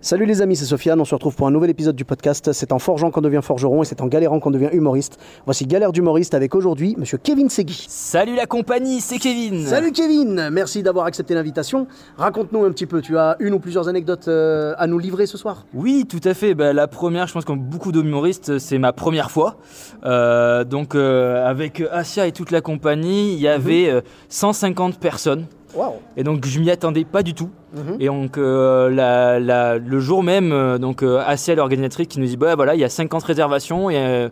Salut les amis, c'est Sofiane, on se retrouve pour un nouvel épisode du podcast. C'est en forgeant qu'on devient forgeron et c'est en galérant qu'on devient humoriste. Voici Galère d'humoriste avec aujourd'hui monsieur Kevin Segui. Salut la compagnie, c'est Kevin. Salut Kevin, merci d'avoir accepté l'invitation. Raconte-nous un petit peu, tu as une ou plusieurs anecdotes euh, à nous livrer ce soir? Oui, tout à fait. Bah, la première, je pense comme beaucoup d'humoristes, c'est ma première fois. Euh, donc euh, avec Asia et toute la compagnie, il y avait euh, 150 personnes. Waouh Et donc je m'y attendais pas du tout. Mhm. Et donc euh, la- la- le jour même, euh, donc euh, Asia, l'organisatrice, qui nous dit bah voilà, il y a 50 réservations et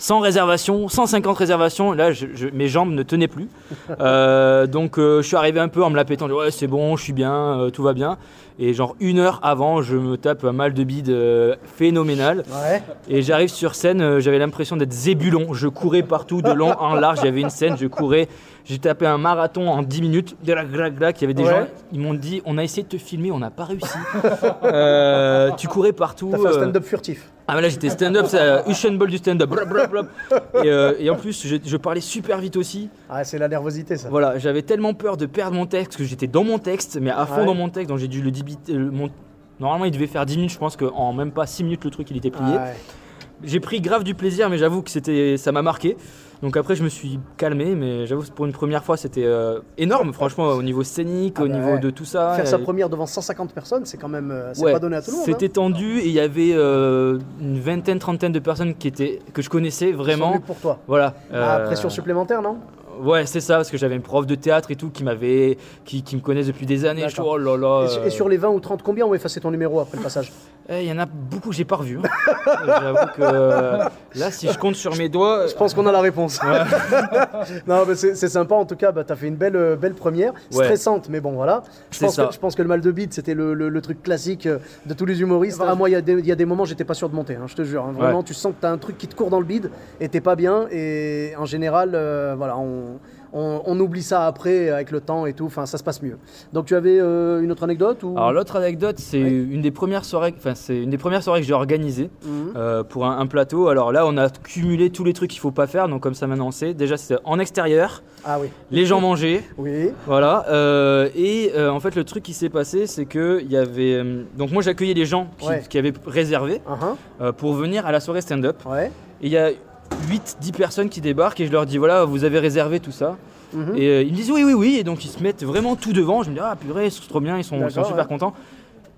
100 réservations, 150 réservations. Là, je- je- mes jambes ne tenaient plus. Euh, donc euh, je suis arrivé un peu en me la pétant. je dis, Ouais, c'est bon, je suis bien, euh, tout va bien. Et genre une heure avant, je me tape un mal de bide phénoménal. Ouais. Et j'arrive sur scène, j'avais l'impression d'être Zébulon. Je courais partout, de long en large. Il y avait une scène, je courais. J'ai tapé un marathon en 10 minutes. Glac, glac, glac. Il y avait des Ouais. gens, ils m'ont dit on a essayé de te filmer, on n'a pas réussi. Tu courais partout. T'as fait un stand-up furtif. Ah mais là j'étais stand-up, c'est euh, Usain Bolt du stand-up. Blop, blop, blop. Et, euh, et en plus, je, je parlais super vite aussi. Ah, c'est la nervosité ça. Voilà, j'avais tellement peur de perdre mon texte que j'étais dans mon texte, mais à fond Ouais. dans mon texte, donc j'ai dû le débiter. le- mon- Normalement, il devait faire 10 minutes, je pense qu'en même pas 6 minutes, le truc il était plié. Ah ouais. J'ai pris grave du plaisir, mais j'avoue que c'était, ça m'a marqué. Donc après, je me suis calmé, mais j'avoue que pour une première fois, c'était euh, énorme, franchement, au niveau scénique, Ah au bah niveau ouais. de tout ça. Faire sa première devant 150 personnes, c'est quand même. euh, c'est Ouais, pas donné à tout le monde. C'était hein. tendu et il y avait euh, une vingtaine, trentaine de personnes qui étaient, que je connaissais sont vraiment. venus pour toi. Voilà. Ah, euh, pression supplémentaire, non? Ouais, c'est ça, parce que j'avais une prof de théâtre et tout qui m'avait, qui, qui me connaissent depuis des années. Je oh là là. et, sur- les 20 ou 30, combien ont effacé ton numéro après le passage? Il y en a beaucoup que j'ai pas revu. hein. J'avoue que euh, là, si je compte sur mes doigts. Je pense qu'on a la réponse. non, mais c'est sympa en tout cas. Bah, t'as fait une belle, euh, belle première, Ouais. stressante, mais bon voilà. Je pense, ça. que, je pense que le mal de bide, c'était le, le- le truc classique euh, de tous les humoristes. Ah, moi, il y, a des- il y a des moments, j'étais pas sûr de monter. hein, je te jure. hein. Vraiment, Ouais. tu sens que t'as un truc qui te court dans le bide et t'es pas bien. Et en général, euh, voilà, on, on- on oublie ça après avec le temps et tout. Enfin, ça se passe mieux. Donc, tu avais euh, une autre anecdote ou? Alors l'autre anecdote, c'est une des premières soirées, enfin c'est une des premières soirées que j'ai organisées Mhm. euh, pour un, un plateau. Alors là, on a cumulé tous les trucs qu'il faut pas faire. Donc comme ça maintenant on sait. Déjà c'était en extérieur, Ah oui. les gens mangeaient. Oui. Voilà. euh, et en fait, le truc qui s'est passé, c'est que il y avait. donc moi, j'accueillais les gens qui, Ouais. qui avaient réservé Uh-huh. pour venir à la soirée stand-up. Ouais. Et il y a 8-10 personnes qui débarquent et je leur dis voilà, vous avez réservé tout ça. Mhm. Et euh, ils me disent oui, oui, oui. Et donc ils se mettent vraiment tout devant. Je me dis ah purée, c'est trop bien, ils sont, ils sont D'accord, super ouais. contents.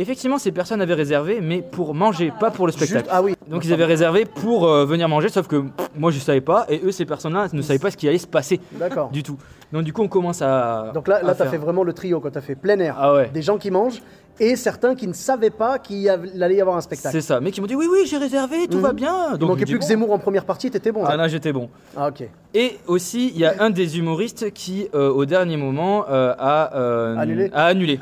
Effectivement, ces personnes avaient réservé, mais pour manger, pas pour le spectacle. Juste- ah oui. Donc ils avaient réservé pour euh, venir manger, sauf que pff, moi je savais pas, et eux, ces personnes-là, ne savaient pas ce qui allait se passer D'accord. du tout. Donc du coup, on commence à. Donc là, là tu as faire- fait vraiment le trio, quand tu as fait plein air. Ah ouais. Des gens qui mangent et certains qui ne savaient pas qu'il il allait y avoir un spectacle. C'est ça. Mais qui m'ont dit oui, oui, j'ai réservé, tout Mhm. va bien. Il Donc, manquait me dis, plus que bon. Zemmour en première partie, t'étais bon. Ah là. là, j'étais bon. Ah, ok. Et aussi, il y a un des humoristes qui, euh, au dernier moment, euh, a, euh, Annulé. a annulé.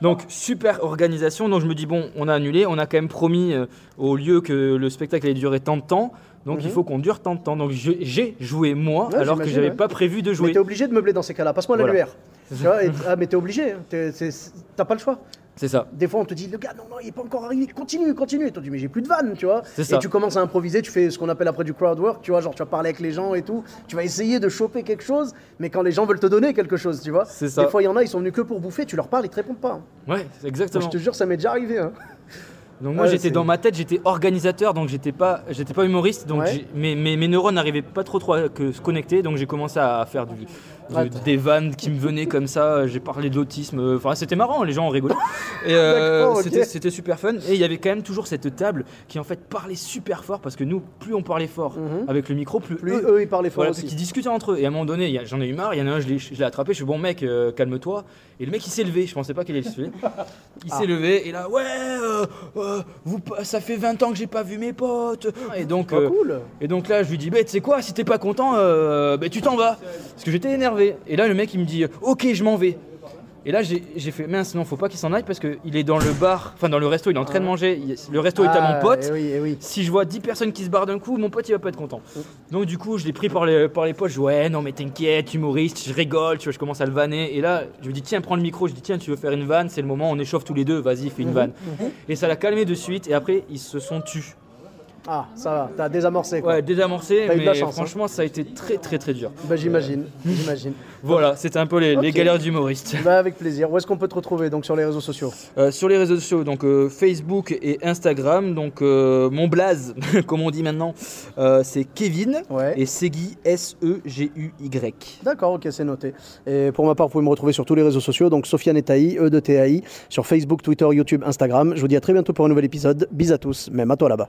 Donc, super organisation. Donc, je me dis, bon, on a annulé. On a quand même promis euh, au lieu que le spectacle allait durer tant de temps. Donc, Mhm. il faut qu'on dure tant de temps. Donc, j'ai joué moi, Ouais, alors que j'avais ouais. pas prévu de Mais jouer. t'es obligé de meubler dans ces cas-là. Passe-moi Voilà. Tu vois, et- ah, mais t'es obligé. hein. T'es- c'est- T'as pas le choix. C'est ça. Des fois, on te dit, le gars, non, non, il est pas encore arrivé. Continue, continue. Et toi, tu dis, mais j'ai plus de vanne, tu vois. C'est Et ça. tu commences à improviser. Tu fais ce qu'on appelle après du crowd work. Tu vois, genre, tu vas parler avec les gens et tout. Tu vas essayer de choper quelque chose. Mais quand les gens veulent te donner quelque chose, tu vois. C'est ça. Des fois, il y en a, ils sont venus que pour bouffer. Tu leur parles, ils te répondent pas. hein. Ouais, Moi, exactement. je te jure, ça m'est déjà arrivé. hein. Donc moi Ouais, j'étais dans ma tête, j'étais organisateur, donc j'étais pas, j'étais pas humoriste, donc Ouais. mes, mes, mes neurones n'arrivaient pas trop, trop à que se connecter, donc j'ai commencé à faire du, des vannes qui me venaient comme ça, j'ai parlé de l'autisme, enfin c'était marrant, les gens ont rigolé. Et euh, c'était, super fun, et il y avait quand même toujours cette table qui en fait parlait super fort, parce que nous, plus on parlait fort Mhm. avec le micro, plus, Plus eux, eux, ils parlaient fort voilà, aussi. qui discutaient entre eux. Et à un moment donné, j'en ai eu marre, il y en a un, je l'ai, je l'ai attrapé, je suis bon mec, euh, calme-toi. Et le mec il s'est levé, je pensais pas qu'il allait se lever. Il Ah. s'est levé, et là, ouais, euh, euh, vous, ça fait 20 ans que j'ai pas vu mes potes. Et donc, Ah, euh, cool. et donc là, je lui dis, bah, tu sais quoi, si t'es pas content, euh, bah, tu t'en vas. Parce que j'étais énervé. Et là, le mec il me dit, ok, je m'en vais. Et là, j'ai fait, mince, non, faut pas qu'il s'en aille parce qu'il est dans le bar, enfin dans le resto, il est en train de manger. il- Le resto est à Ah, mon pote. eh oui, eh oui. Si je vois 10 personnes qui se barrent d'un coup, mon pote il va pas être content. Donc du coup, je l'ai pris par les, par les poches. Je dis, ouais, non mais t'inquiète, humoriste, je rigole, tu vois, je commence à le vanner. Et là, je lui dis, tiens, prends le micro. Je dis, tiens, tu veux faire une vanne, c'est le moment, on échauffe tous les deux, vas-y, fais une vanne. Et ça l'a calmé de suite. Et après, ils se sont tus. Ah, ça va, t'as désamorcé quoi. Ouais, désamorcé, T'as eu de mais la chance, hein. franchement, ça a été très très très dur. Bah, j'imagine, j'imagine. Voilà, c'était un peu les, galères d'humoriste. Bah, avec plaisir. Où est-ce qu'on peut te retrouver donc sur les réseaux sociaux? Euh, sur les réseaux sociaux, donc euh, Facebook et Instagram, donc euh, mon blaze, comme on dit maintenant, euh, c'est Kevin Ouais. et Segui S-E-G-U-Y. D'accord, ok, c'est noté. Et pour ma part, vous pouvez me retrouver sur tous les réseaux sociaux, donc Sofiane et Taï, E de TAI, sur Facebook, Twitter, YouTube, Instagram. Je vous dis à très bientôt pour un nouvel épisode. Bis à tous, même à toi là-bas.